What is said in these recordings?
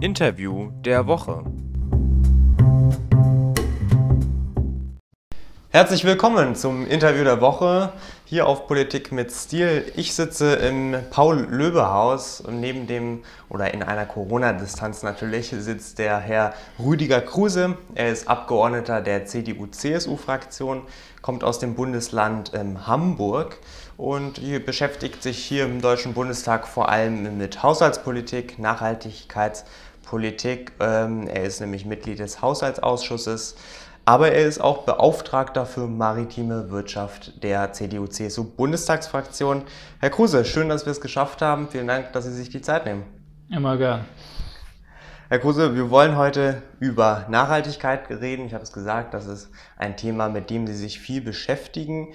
Interview der Woche. Herzlich willkommen zum Interview der Woche hier auf Politik mit Stil. Ich sitze im Paul-Löbe-Haus und neben dem oder in einer Corona-Distanz natürlich sitzt der Herr Rüdiger Kruse. Er ist Abgeordneter der CDU-CSU-Fraktion, kommt aus dem Bundesland ähm, Hamburg und beschäftigt sich hier im Deutschen Bundestag vor allem mit Haushaltspolitik, Nachhaltigkeitspolitik. Ähm, er ist nämlich Mitglied des Haushaltsausschusses aber er ist auch Beauftragter für maritime Wirtschaft der CDU-CSU-Bundestagsfraktion. Herr Kruse, schön, dass wir es geschafft haben. Vielen Dank, dass Sie sich die Zeit nehmen. Immer gern. Herr Kruse, wir wollen heute über Nachhaltigkeit reden. Ich habe es gesagt, das ist ein Thema, mit dem Sie sich viel beschäftigen.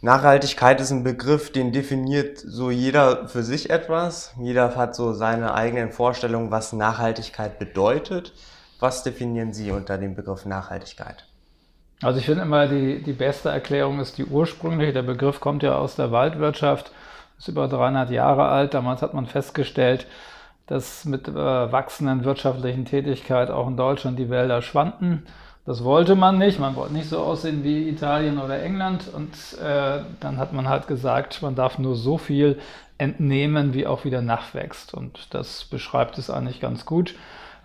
Nachhaltigkeit ist ein Begriff, den definiert so jeder für sich etwas. Jeder hat so seine eigenen Vorstellungen, was Nachhaltigkeit bedeutet. Was definieren Sie unter dem Begriff Nachhaltigkeit? Also ich finde immer, die, die beste Erklärung ist die ursprüngliche. Der Begriff kommt ja aus der Waldwirtschaft, ist über 300 Jahre alt. Damals hat man festgestellt, dass mit äh, wachsenden wirtschaftlichen Tätigkeit auch in Deutschland die Wälder schwanden. Das wollte man nicht. Man wollte nicht so aussehen wie Italien oder England. Und äh, dann hat man halt gesagt, man darf nur so viel entnehmen, wie auch wieder nachwächst. Und das beschreibt es eigentlich ganz gut.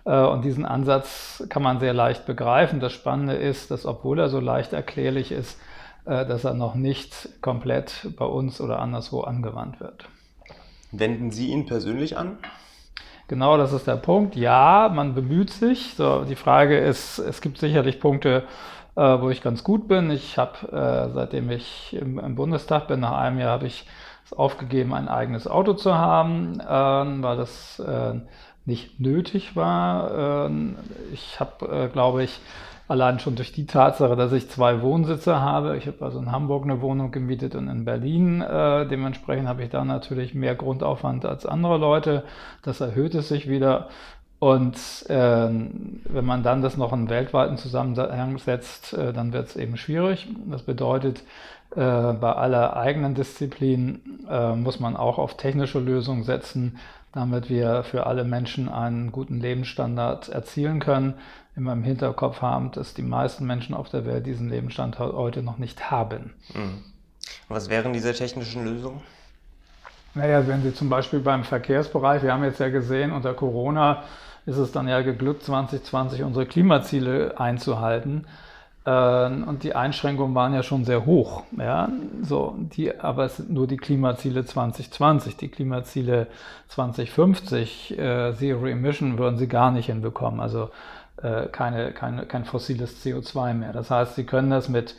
Äh, und diesen Ansatz kann man sehr leicht begreifen. Das Spannende ist, dass obwohl er so leicht erklärlich ist, äh, dass er noch nicht komplett bei uns oder anderswo angewandt wird. Wenden Sie ihn persönlich an? Genau, das ist der Punkt. Ja, man bemüht sich. So, die Frage ist, es gibt sicherlich Punkte, äh, wo ich ganz gut bin. Ich habe, seitdem ich im, Bundestag bin, nach einem Jahr habe ich es aufgegeben, ein eigenes Auto zu haben, weil das nicht nötig war. Ähm, ich habe, äh, glaube ich, allein schon durch die Tatsache, dass ich zwei Wohnsitze habe. Ich habe also in Hamburg eine Wohnung gemietet und in Berlin. Äh, dementsprechend habe ich da natürlich mehr Grundaufwand als andere Leute. Das erhöht es sich wieder. Und äh, wenn man dann das noch in weltweiten Zusammenhang setzt, äh, dann wird es eben schwierig. Das bedeutet, äh, bei aller eigenen Disziplin äh, muss man auch auf technische Lösungen setzen, damit wir für alle Menschen einen guten Lebensstandard erzielen können. Immer im Hinterkopf haben, dass die meisten Menschen auf der Welt diesen Lebensstandard heute noch nicht haben. Mhm. Was wären diese technischen Lösungen? Naja, wenn Sie zum Beispiel beim Verkehrsbereich, wir haben jetzt ja gesehen, unter Corona ist es dann ja geglückt, 2020 unsere Klimaziele einzuhalten. Ähm, und die Einschränkungen waren ja schon sehr hoch. Ja? So, die, aber es sind nur die Klimaziele 2020. Die Klimaziele 2050, äh, Zero Emission, würden sie gar nicht hinbekommen. Also äh, keine, keine, kein fossiles CO2 mehr. Das heißt, sie können das mit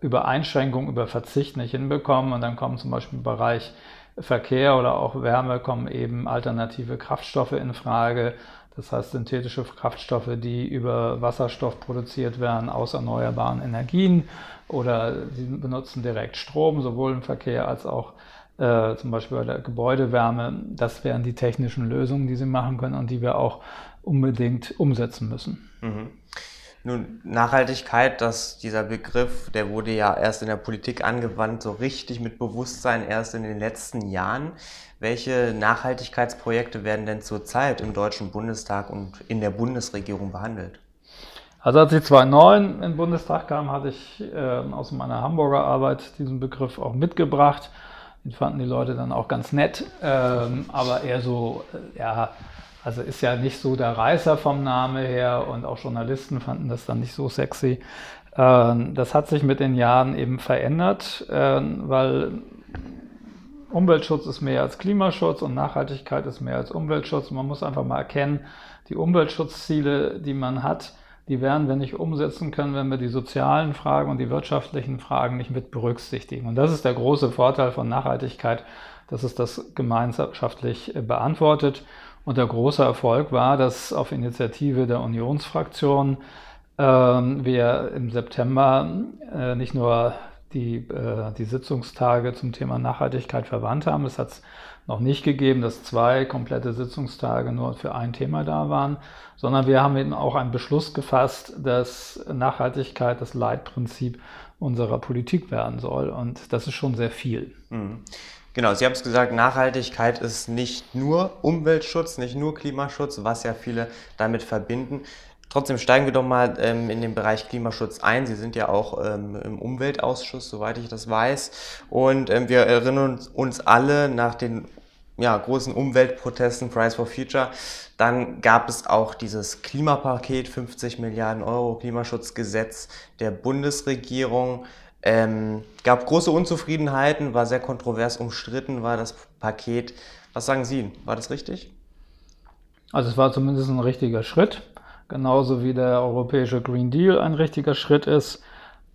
über Einschränkung, über Verzicht nicht hinbekommen. Und dann kommen zum Beispiel im Bereich Verkehr oder auch Wärme kommen eben alternative Kraftstoffe in Frage das heißt synthetische Kraftstoffe, die über Wasserstoff produziert werden aus erneuerbaren Energien oder sie benutzen direkt Strom, sowohl im Verkehr als auch äh, zum Beispiel bei der Gebäudewärme. Das wären die technischen Lösungen, die sie machen können und die wir auch unbedingt umsetzen müssen. Mhm. Nun, Nachhaltigkeit, dass dieser Begriff, der wurde ja erst in der Politik angewandt, so richtig mit Bewusstsein erst in den letzten Jahren. Welche Nachhaltigkeitsprojekte werden denn zurzeit im Deutschen Bundestag und in der Bundesregierung behandelt? Also als ich 2009 in den Bundestag kam, hatte ich äh, aus meiner Hamburger Arbeit diesen Begriff auch mitgebracht. Den fanden die Leute dann auch ganz nett, ähm, aber eher so, äh, ja, also ist ja nicht so der Reißer vom Name her und auch Journalisten fanden das dann nicht so sexy. Ähm, das hat sich mit den Jahren eben verändert, ähm, weil Umweltschutz ist mehr als Klimaschutz und Nachhaltigkeit ist mehr als Umweltschutz. Man muss einfach mal erkennen, die Umweltschutzziele, die man hat, die werden wir nicht umsetzen können, wenn wir die sozialen Fragen und die wirtschaftlichen Fragen nicht mit berücksichtigen. Und das ist der große Vorteil von Nachhaltigkeit, dass es das gemeinschaftlich beantwortet. Und der große Erfolg war, dass auf Initiative der Unionsfraktion äh, wir im September äh, nicht nur die, äh, die Sitzungstage zum Thema Nachhaltigkeit verwandt haben. Es hat es noch nicht gegeben, dass zwei komplette Sitzungstage nur für ein Thema da waren, sondern wir haben eben auch einen Beschluss gefasst, dass Nachhaltigkeit das Leitprinzip unserer Politik werden soll. Und das ist schon sehr viel. Mhm. Genau, Sie haben es gesagt, Nachhaltigkeit ist nicht nur Umweltschutz, nicht nur Klimaschutz, was ja viele damit verbinden. Trotzdem steigen wir doch mal ähm, in den Bereich Klimaschutz ein. Sie sind ja auch ähm, im Umweltausschuss, soweit ich das weiß. Und ähm, wir erinnern uns alle nach den ja, großen Umweltprotesten, Price for Future. Dann gab es auch dieses Klimapaket, 50 Milliarden Euro Klimaschutzgesetz der Bundesregierung. Ähm, gab große Unzufriedenheiten, war sehr kontrovers umstritten, war das Paket. Was sagen Sie? War das richtig? Also es war zumindest ein richtiger Schritt genauso wie der europäische Green Deal ein richtiger Schritt ist.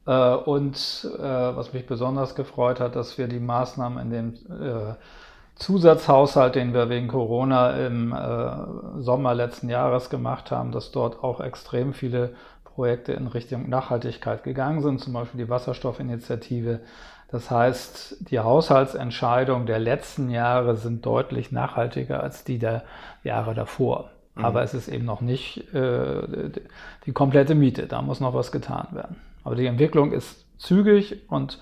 Äh, und äh, was mich besonders gefreut hat, dass wir die Maßnahmen in dem äh, Zusatzhaushalt, den wir wegen Corona im Sommer letzten Jahres gemacht haben, dass dort auch extrem viele Projekte in Richtung Nachhaltigkeit gegangen sind, zum Beispiel die Wasserstoffinitiative. Das heißt, die Haushaltsentscheidungen der letzten Jahre sind deutlich nachhaltiger als die der Jahre davor. Aber mhm. es ist eben noch nicht äh, die komplette Miete. Da muss noch was getan werden. Aber die Entwicklung ist zügig und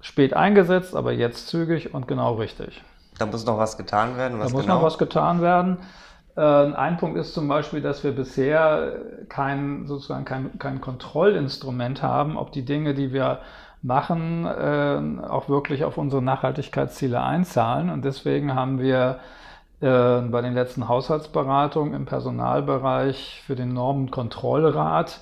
spät eingesetzt, aber jetzt zügig und genau richtig. Da muss noch was getan werden. Was da muss genau? noch was getan werden. Äh, ein Punkt ist zum Beispiel, dass wir bisher kein, sozusagen kein, kein Kontrollinstrument haben, ob die Dinge, die wir machen, äh, auch wirklich auf unsere Nachhaltigkeitsziele einzahlen. Und deswegen haben wir äh, bei den letzten Haushaltsberatungen im Personalbereich für den Normenkontrollrat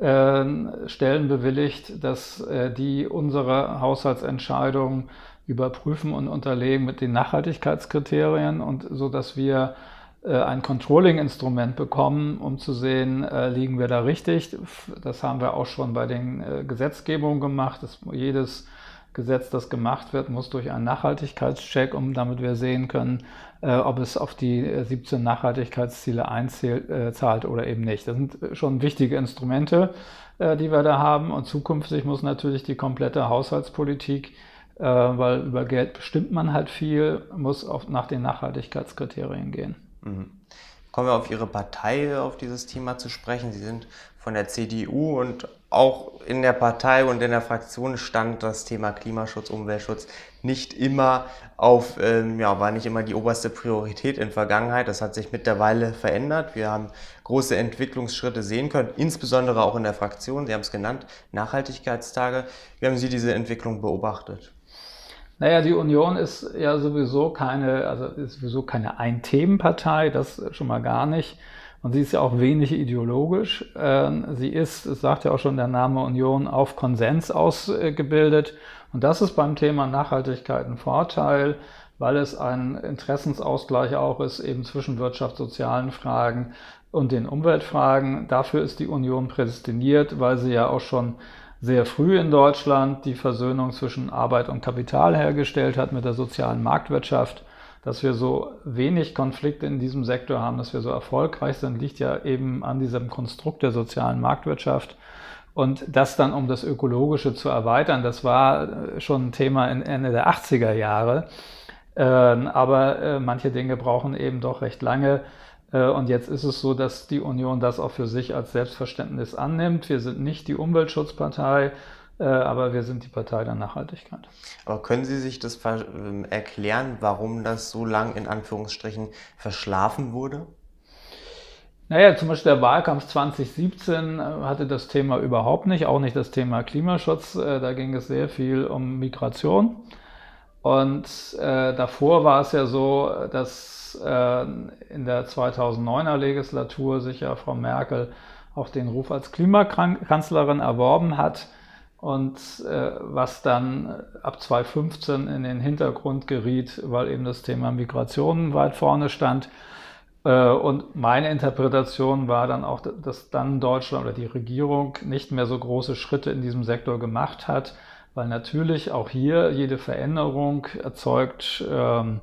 Stellen bewilligt, dass die unsere Haushaltsentscheidungen überprüfen und unterlegen mit den Nachhaltigkeitskriterien und so dass wir ein Controlling-Instrument bekommen, um zu sehen, liegen wir da richtig. Das haben wir auch schon bei den Gesetzgebungen gemacht. dass jedes Gesetz, das gemacht wird, muss durch einen Nachhaltigkeitscheck, um damit wir sehen können, äh, ob es auf die 17 Nachhaltigkeitsziele einzahlt äh, oder eben nicht. Das sind schon wichtige Instrumente, äh, die wir da haben. Und zukünftig muss natürlich die komplette Haushaltspolitik, äh, weil über Geld bestimmt man halt viel, muss auf, nach den Nachhaltigkeitskriterien gehen. Mhm. Kommen wir auf Ihre Partei, auf dieses Thema zu sprechen. Sie sind von der CDU und auch in der Partei und in der Fraktion stand das Thema Klimaschutz, Umweltschutz nicht immer auf, ähm, ja, war nicht immer die oberste Priorität in Vergangenheit. Das hat sich mittlerweile verändert. Wir haben große Entwicklungsschritte sehen können, insbesondere auch in der Fraktion. Sie haben es genannt, Nachhaltigkeitstage. Wie haben Sie diese Entwicklung beobachtet? Naja, die Union ist ja sowieso keine, also ist sowieso keine Ein-Themen-Partei, das schon mal gar nicht. Und sie ist ja auch wenig ideologisch. Ähm, sie ist, es sagt ja auch schon der Name Union, auf Konsens ausgebildet. Und das ist beim Thema Nachhaltigkeit ein Vorteil, weil es ein Interessensausgleich auch ist, eben zwischen wirtschaftssozialen Fragen und den Umweltfragen. Dafür ist die Union prädestiniert, weil sie ja auch schon sehr früh in Deutschland die Versöhnung zwischen Arbeit und Kapital hergestellt hat mit der sozialen Marktwirtschaft dass wir so wenig Konflikte in diesem Sektor haben, dass wir so erfolgreich sind, liegt ja eben an diesem Konstrukt der sozialen Marktwirtschaft. Und das dann, um das Ökologische zu erweitern, das war schon ein Thema Ende der 80er Jahre. Ähm, aber äh, manche Dinge brauchen eben doch recht lange. Äh, und jetzt ist es so, dass die Union das auch für sich als Selbstverständnis annimmt. Wir sind nicht die Umweltschutzpartei, äh, aber wir sind die Partei der Nachhaltigkeit. Aber können Sie sich das ähm, erklären, warum das so lang in Anführungsstrichen verschlafen wurde? Naja, zum Beispiel der Wahlkampf 2017 äh, hatte das Thema überhaupt nicht, auch nicht das Thema Klimaschutz. Da ging es sehr viel um Migration. Und davor war es ja so, dass äh, in der 2009er Legislatur sich ja Frau Merkel auch den Ruf als Klimakanzlerin erworben hat und äh, was dann ab 2015 in den Hintergrund geriet, weil eben das Thema Migration weit vorne stand. Äh, und meine Interpretation war dann auch, dass dann Deutschland oder die Regierung nicht mehr so große Schritte in diesem Sektor gemacht hat, weil natürlich auch hier jede Veränderung erzeugt ähm,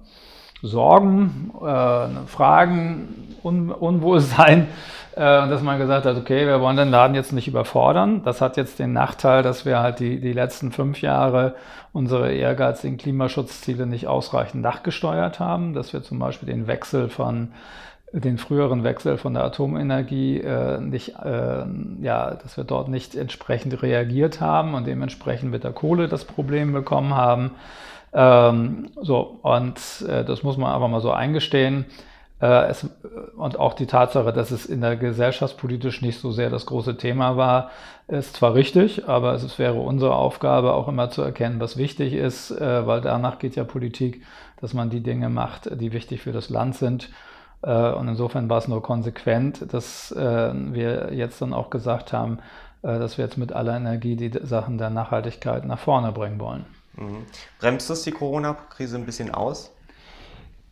Sorgen, äh, Fragen, Un Unwohlsein äh, dass man gesagt hat, okay, wir wollen den Laden jetzt nicht überfordern. Das hat jetzt den Nachteil, dass wir halt die, die letzten fünf Jahre unsere ehrgeizigen Klimaschutzziele nicht ausreichend nachgesteuert haben, dass wir zum Beispiel den Wechsel von den früheren Wechsel von der Atomenergie äh, nicht, äh, ja, dass wir dort nicht entsprechend reagiert haben und dementsprechend mit der Kohle das Problem bekommen haben. Ähm, so, und äh, das muss man aber mal so eingestehen. Äh, es, und auch die Tatsache, dass es in der gesellschaftspolitisch nicht so sehr das große Thema war, ist zwar richtig, aber es wäre unsere Aufgabe auch immer zu erkennen, was wichtig ist, äh, weil danach geht ja Politik, dass man die Dinge macht, die wichtig für das Land sind. Äh, und insofern war es nur konsequent, dass äh, wir jetzt dann auch gesagt haben, äh, dass wir jetzt mit aller Energie die Sachen der Nachhaltigkeit nach vorne bringen wollen. Mhm. Bremst das die Corona-Krise ein bisschen aus?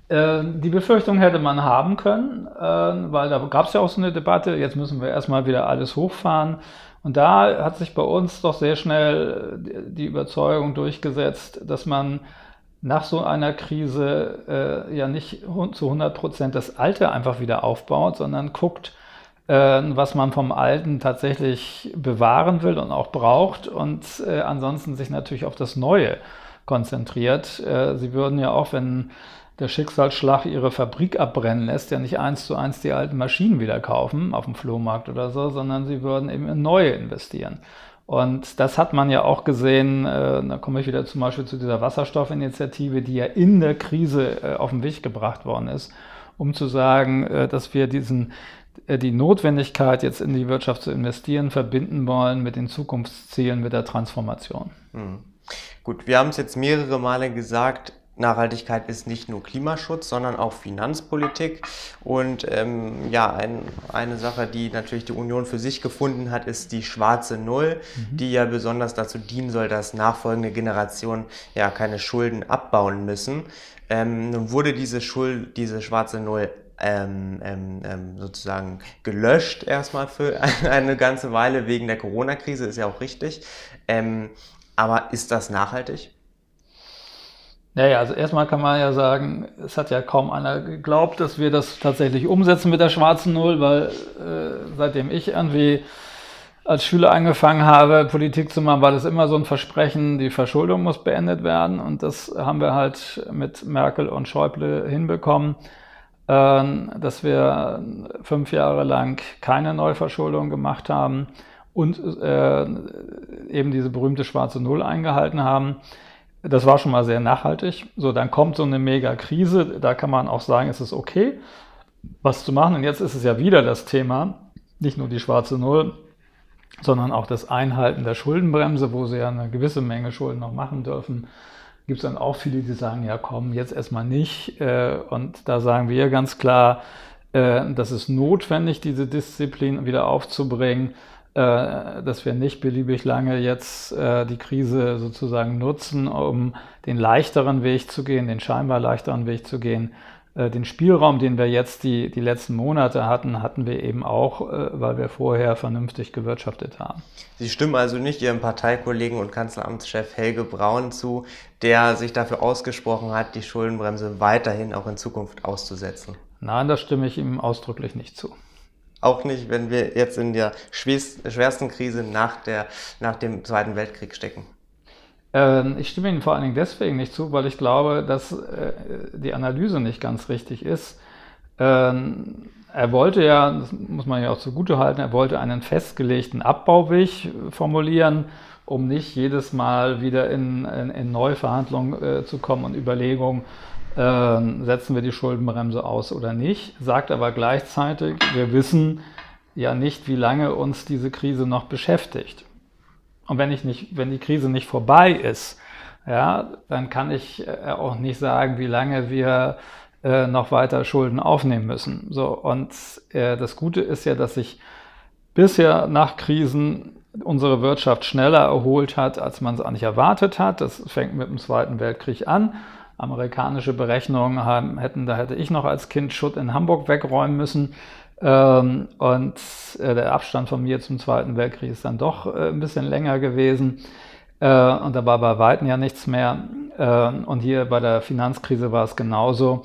Die Befürchtung hätte man haben können, weil da gab es ja auch so eine Debatte, jetzt müssen wir erstmal wieder alles hochfahren. Und da hat sich bei uns doch sehr schnell die Überzeugung durchgesetzt, dass man nach so einer Krise äh, ja nicht zu 100 Prozent das Alte einfach wieder aufbaut, sondern guckt, äh, was man vom Alten tatsächlich bewahren will und auch braucht und äh, ansonsten sich natürlich auf das Neue konzentriert. Äh, Sie würden ja auch, wenn der Schicksalsschlag ihre Fabrik abbrennen lässt, ja nicht eins zu eins die alten Maschinen wieder kaufen auf dem Flohmarkt oder so, sondern sie würden eben in neue investieren. Und das hat man ja auch gesehen, äh, da komme ich wieder zum Beispiel zu dieser Wasserstoffinitiative, die ja in der Krise äh, auf den Weg gebracht worden ist, um zu sagen, äh, dass wir diesen, äh, die Notwendigkeit, jetzt in die Wirtschaft zu investieren, verbinden wollen mit den Zukunftszielen, mit der Transformation. Mhm. Gut, wir haben es jetzt mehrere Male gesagt, Nachhaltigkeit ist nicht nur Klimaschutz, sondern auch Finanzpolitik. Und ähm, ja, ein, eine Sache, die natürlich die Union für sich gefunden hat, ist die schwarze Null, mhm. die ja besonders dazu dienen soll, dass nachfolgende Generationen ja keine Schulden abbauen müssen. Ähm, nun wurde diese Schuld, diese schwarze Null ähm, ähm, ähm sozusagen gelöscht erstmal für eine ganze Weile wegen der Corona-Krise, ist ja auch richtig. Ähm, aber ist das nachhaltig? Naja, also erstmal kann man ja sagen, es hat ja kaum einer geglaubt, dass wir das tatsächlich umsetzen mit der schwarzen Null, weil äh, seitdem ich irgendwie als Schüler angefangen habe, Politik zu machen, war das immer so ein Versprechen, die Verschuldung muss beendet werden. Und das haben wir halt mit Merkel und Schäuble hinbekommen, äh, dass wir fünf Jahre lang keine Neuverschuldung gemacht haben und äh, eben diese berühmte schwarze Null eingehalten haben. Das war schon mal sehr nachhaltig. So, dann kommt so eine Mega-Krise. Da kann man auch sagen, es ist okay, was zu machen. Und jetzt ist es ja wieder das Thema, nicht nur die schwarze Null, sondern auch das Einhalten der Schuldenbremse, wo sie ja eine gewisse Menge Schulden noch machen dürfen. Gibt es dann auch viele, die sagen, ja komm, jetzt erstmal nicht. Äh, und da sagen wir ganz klar, äh, das ist notwendig, diese Disziplin wieder aufzubringen dass wir nicht beliebig lange jetzt äh, die Krise sozusagen nutzen, um den leichteren Weg zu gehen, den scheinbar leichteren Weg zu gehen. Äh, den Spielraum, den wir jetzt die, die letzten Monate hatten, hatten wir eben auch, weil wir vorher vernünftig gewirtschaftet haben. Sie stimmen also nicht Ihrem Parteikollegen und Kanzleramtschef Helge Braun zu, der sich dafür ausgesprochen hat, die Schuldenbremse weiterhin auch in Zukunft auszusetzen. Nein, da stimme ich ihm ausdrücklich nicht zu. Auch nicht, wenn wir jetzt in der schwersten Krise nach, der, nach dem Zweiten Weltkrieg stecken. Ähm, ich stimme Ihnen vor allen Dingen deswegen nicht zu, weil ich glaube, dass äh, die Analyse nicht ganz richtig ist. Ähm, er wollte ja, das muss man ja auch zugute halten, er wollte einen festgelegten Abbauweg formulieren, um nicht jedes Mal wieder in, in, in Neuverhandlungen äh, zu kommen und Überlegungen, äh, setzen wir die Schuldenbremse aus oder nicht, sagt aber gleichzeitig, wir wissen ja nicht, wie lange uns diese Krise noch beschäftigt. Und wenn, ich nicht, wenn die Krise nicht vorbei ist, ja, dann kann ich äh, auch nicht sagen, wie lange wir äh, noch weiter Schulden aufnehmen müssen. So, und äh, das Gute ist ja, dass sich bisher nach Krisen unsere Wirtschaft schneller erholt hat, als man es eigentlich erwartet hat. Das fängt mit dem Zweiten Weltkrieg an amerikanische Berechnungen hätten, da hätte ich noch als Kind Schutt in Hamburg wegräumen müssen. Ähm, und äh, der Abstand von mir zum Zweiten Weltkrieg ist dann doch äh, ein bisschen länger gewesen. Äh, und da war bei Weitem ja nichts mehr. Äh, und hier bei der Finanzkrise war es genauso.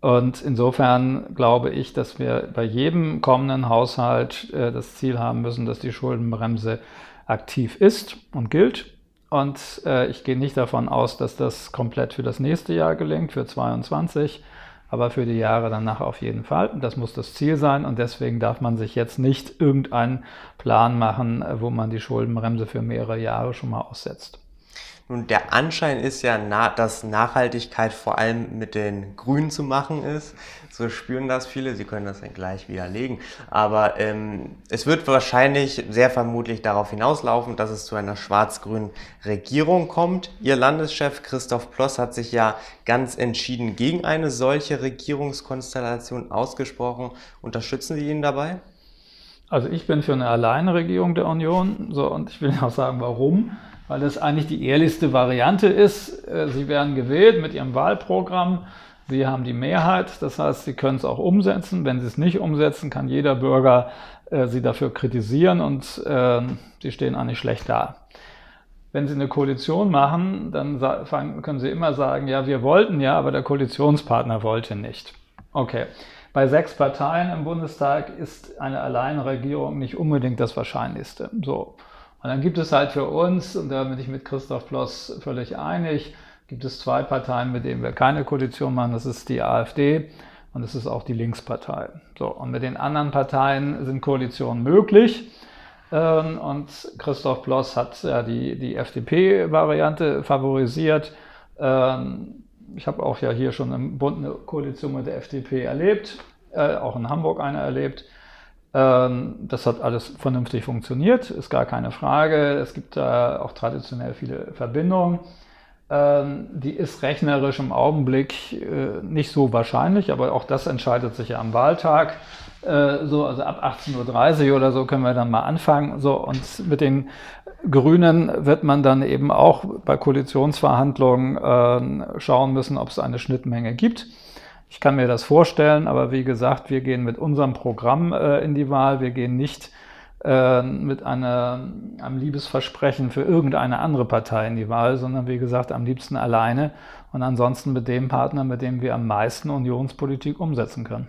Und insofern glaube ich, dass wir bei jedem kommenden Haushalt das Ziel haben müssen, dass die Schuldenbremse aktiv ist und gilt. Und äh, ich gehe nicht davon aus, dass das komplett für das nächste Jahr gelingt, für 2022. aber für die Jahre danach auf jeden Fall. Das muss das Ziel sein und deswegen darf man sich jetzt nicht irgendeinen Plan machen, wo man die Schuldenbremse für mehrere Jahre schon mal aussetzt. Nun, der Anschein ist ja, dass Nachhaltigkeit vor allem mit den Grünen zu machen ist. So spüren das viele. Sie können das dann gleich widerlegen. Aber ähm, es wird wahrscheinlich sehr vermutlich darauf hinauslaufen, dass es zu einer schwarz-grünen Regierung kommt. Ihr Landeschef Christoph Ploss hat sich ja ganz entschieden gegen eine solche Regierungskonstellation ausgesprochen. Unterstützen Sie ihn dabei? Also ich bin für eine Alleinregierung der Union. So, und ich will auch sagen, warum weil das eigentlich die ehrlichste Variante ist. Äh, Sie werden gewählt mit Ihrem Wahlprogramm. Sie haben die Mehrheit, das heißt, Sie können es auch umsetzen. Wenn Sie es nicht umsetzen, kann jeder Bürger äh, Sie dafür kritisieren und äh, Sie stehen eigentlich schlecht da. Wenn Sie eine Koalition machen, dann können Sie immer sagen, ja, wir wollten ja, aber der Koalitionspartner wollte nicht. Okay. Bei sechs Parteien im Bundestag ist eine Alleinregierung nicht unbedingt das Wahrscheinlichste. So. Und dann gibt es halt für uns, und da bin ich mit Christoph Ploss völlig einig, gibt es zwei Parteien, mit denen wir keine Koalition machen. Das ist die AfD und das ist auch die Linkspartei. So, und mit den anderen Parteien sind Koalitionen möglich. Ähm, und Christoph Ploss hat ja die, die FDP-Variante favorisiert. Ähm, ich habe auch ja hier schon im Bund eine Koalition mit der FDP erlebt, äh, auch in Hamburg eine erlebt. Ähm, das hat alles vernünftig funktioniert, ist gar keine Frage. Es gibt da auch traditionell viele Verbindungen. Ähm, die ist rechnerisch im Augenblick äh, nicht so wahrscheinlich, aber auch das entscheidet sich ja am Wahltag. Äh, so, also ab 18.30 Uhr oder so können wir dann mal anfangen. So, und mit den Grünen wird man dann eben auch bei Koalitionsverhandlungen äh, schauen müssen, ob es eine Schnittmenge gibt. Ich kann mir das vorstellen, aber wie gesagt, wir gehen mit unserem Programm äh, in die Wahl. Wir gehen nicht äh, mit einer, einem Liebesversprechen für irgendeine andere Partei in die Wahl, sondern wie gesagt, am liebsten alleine und ansonsten mit dem Partner, mit dem wir am meisten Unionspolitik umsetzen können.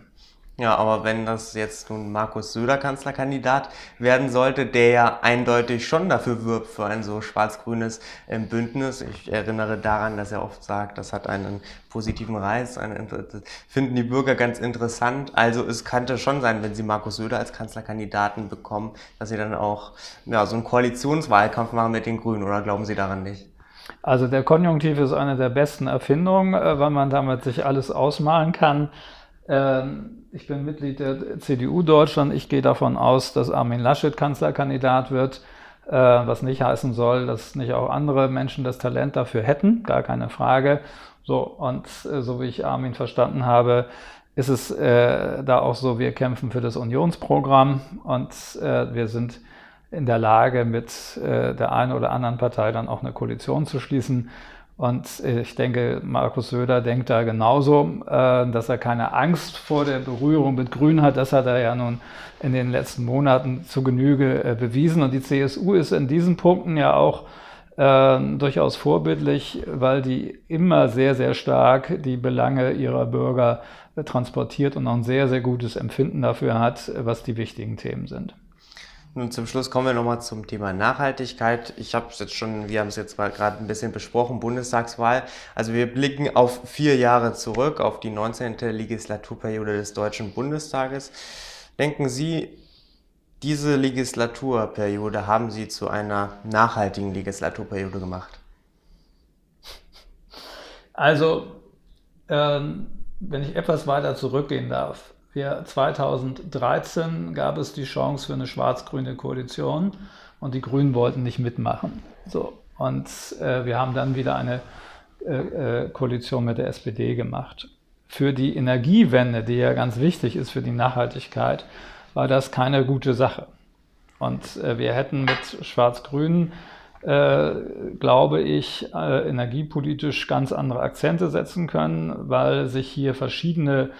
Ja, aber wenn das jetzt nun Markus Söder Kanzlerkandidat werden sollte, der ja eindeutig schon dafür wirbt für ein so schwarz-grünes ähm, Bündnis. Ich erinnere daran, dass er oft sagt, das hat einen positiven Reiz, einen, finden die Bürger ganz interessant. Also es könnte schon sein, wenn sie Markus Söder als Kanzlerkandidaten bekommen, dass sie dann auch ja, so einen Koalitionswahlkampf machen mit den Grünen, oder glauben Sie daran nicht? Also der Konjunktiv ist eine der besten Erfindungen, äh, weil man damit sich alles ausmalen kann. Ähm, ich bin Mitglied der CDU Deutschland. Ich gehe davon aus, dass Armin Laschet Kanzlerkandidat wird, äh, was nicht heißen soll, dass nicht auch andere Menschen das Talent dafür hätten, gar keine Frage. So, und äh, so wie ich Armin verstanden habe, ist es äh, da auch so, wir kämpfen für das Unionsprogramm und wir sind in der Lage, mit der einen oder anderen Partei dann auch eine Koalition zu schließen. Und äh, ich denke, Markus Söder denkt da genauso, äh, dass er keine Angst vor der Berührung mit Grün hat. Das hat er ja nun in den letzten Monaten zu Genüge äh, bewiesen. Und die CSU ist in diesen Punkten ja auch durchaus vorbildlich, weil die immer sehr, sehr stark die Belange ihrer Bürger transportiert und auch ein sehr, sehr gutes Empfinden dafür hat, was die wichtigen Themen sind. Nun zum Schluss kommen wir nochmal zum Thema Nachhaltigkeit. Ich habe es jetzt schon, wir haben es jetzt gerade ein bisschen besprochen, Bundestagswahl. Also wir blicken auf vier Jahre zurück, auf die 19. Legislaturperiode des Deutschen Bundestages. Denken Sie, diese Legislaturperiode haben Sie zu einer nachhaltigen Legislaturperiode gemacht? Also, ähm, wenn ich etwas weiter zurückgehen darf, wir 2013 gab es die Chance für eine schwarz-grüne Koalition und die Grünen wollten nicht mitmachen. So. Und äh, wir haben dann wieder eine äh, äh Koalition mit der SPD gemacht. Für die Energiewende, die ja ganz wichtig ist für die Nachhaltigkeit, war das keine gute Sache. Und äh, wir hätten mit Schwarz-Grün, äh, glaube ich, äh, energiepolitisch ganz andere Akzente setzen können, weil sich hier verschiedene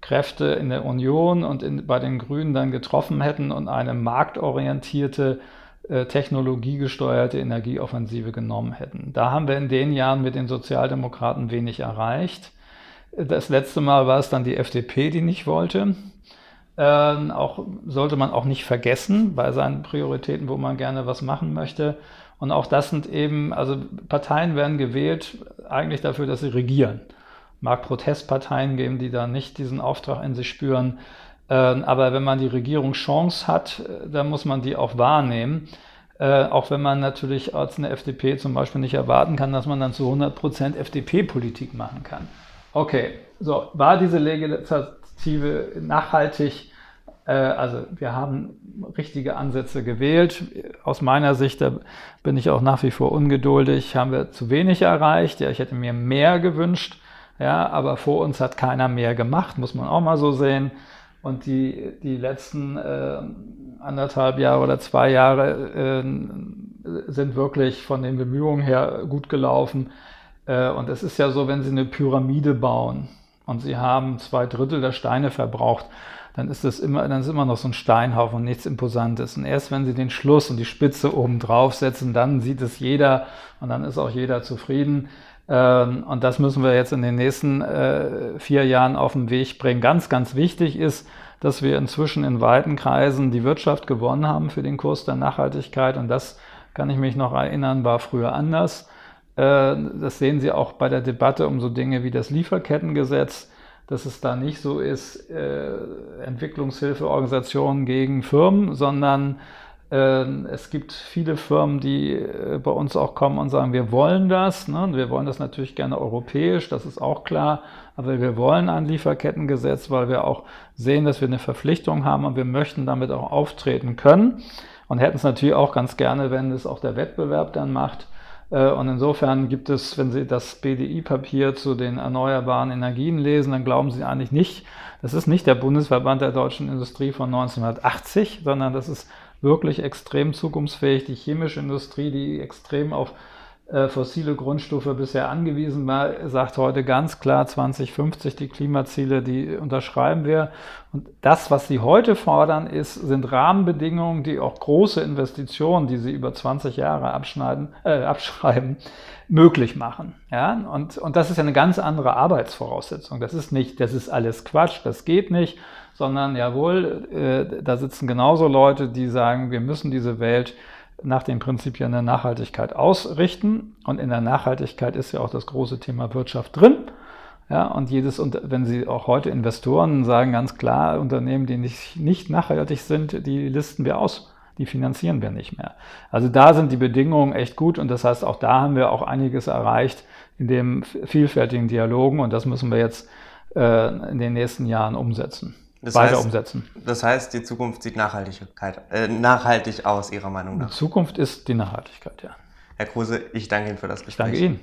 Kräfte in der Union und in, bei den Grünen dann getroffen hätten und eine marktorientierte, äh, technologiegesteuerte Energieoffensive genommen hätten. Da haben wir in den Jahren mit den Sozialdemokraten wenig erreicht. Das letzte Mal war es dann die FDP, die nicht wollte. Ähm, auch sollte man auch nicht vergessen bei seinen Prioritäten, wo man gerne was machen möchte. Und auch das sind eben, also Parteien werden gewählt eigentlich dafür, dass sie regieren. Mag Protestparteien geben, die da nicht diesen Auftrag in sich spüren. Ähm, aber wenn man die Regierung Chance hat, äh, dann muss man die auch wahrnehmen. Äh, auch wenn man natürlich als eine FDP zum Beispiel nicht erwarten kann, dass man dann zu 100% FDP-Politik machen kann. Okay, so, war diese Legislative nachhaltig? Äh, also wir haben richtige Ansätze gewählt. Aus meiner Sicht, da bin ich auch nach wie vor ungeduldig, haben wir zu wenig erreicht. Ja, ich hätte mir mehr gewünscht. Ja, aber vor uns hat keiner mehr gemacht, muss man auch mal so sehen. Und die, die letzten äh, anderthalb Jahre oder zwei Jahre äh, sind wirklich von den Bemühungen her gut gelaufen. Äh, und es ist ja so, wenn Sie eine Pyramide bauen und Sie haben zwei Drittel der Steine verbraucht, dann ist das immer, immer noch so ein Steinhaufen und nichts Imposantes. Und erst wenn Sie den Schluss und die Spitze oben drauf setzen, dann sieht es jeder und dann ist auch jeder zufrieden. Ähm, und das müssen wir jetzt in den nächsten äh, vier Jahren auf den Weg bringen. Ganz, ganz wichtig ist, dass wir inzwischen in weiten Kreisen die Wirtschaft gewonnen haben für den Kurs der Nachhaltigkeit. Und das kann ich mich noch erinnern, war früher anders. Äh, das sehen Sie auch bei der Debatte um so Dinge wie das Lieferkettengesetz, dass es da nicht so ist, äh, Entwicklungshilfeorganisationen gegen Firmen, sondern es gibt viele Firmen, die äh, bei uns auch kommen und sagen, wir wollen das. Ne? Wir wollen das natürlich gerne europäisch, das ist auch klar. Aber wir wollen ein Lieferkettengesetz, weil wir auch sehen, dass wir eine Verpflichtung haben und wir möchten damit auch auftreten können. Und hätten es natürlich auch ganz gerne, wenn es auch der Wettbewerb dann macht. Äh, und insofern gibt es, wenn Sie das BDI-Papier zu den erneuerbaren Energien lesen, dann glauben Sie eigentlich nicht, das ist nicht der Bundesverband der deutschen Industrie von 1980, sondern das ist wirklich extrem zukunftsfähig. Die chemische Industrie, die extrem auf äh, fossile Grundstoffe bisher angewiesen war, sagt heute ganz klar 2050 die Klimaziele, die unterschreiben wir. Und das, was sie heute fordern, ist, sind Rahmenbedingungen, die auch große Investitionen, die sie über 20 Jahre abschneiden, äh, abschreiben, möglich machen. Ja? Und, und das ist ja eine ganz andere Arbeitsvoraussetzung. Das ist nicht, das ist alles Quatsch, das geht nicht, sondern jawohl, äh, da sitzen genauso Leute, die sagen, wir müssen diese Welt nach den Prinzipien der Nachhaltigkeit ausrichten. Und in der Nachhaltigkeit ist ja auch das große Thema Wirtschaft drin. Ja, und jedes, wenn Sie auch heute Investoren sagen ganz klar, Unternehmen, die nicht, nicht nachhaltig sind, die listen wir aus. Die finanzieren wir nicht mehr. Also da sind die Bedingungen echt gut und das heißt, auch da haben wir auch einiges erreicht in dem vielfältigen Dialogen und das müssen wir jetzt äh, in den nächsten Jahren umsetzen das weiter heißt, umsetzen. Das heißt, die Zukunft sieht Nachhaltigkeit, äh, nachhaltig aus, Ihrer Meinung nach? Die Zukunft ist die Nachhaltigkeit, ja. Herr Kruse, ich danke Ihnen für das Gespräch. Ich danke Ihnen.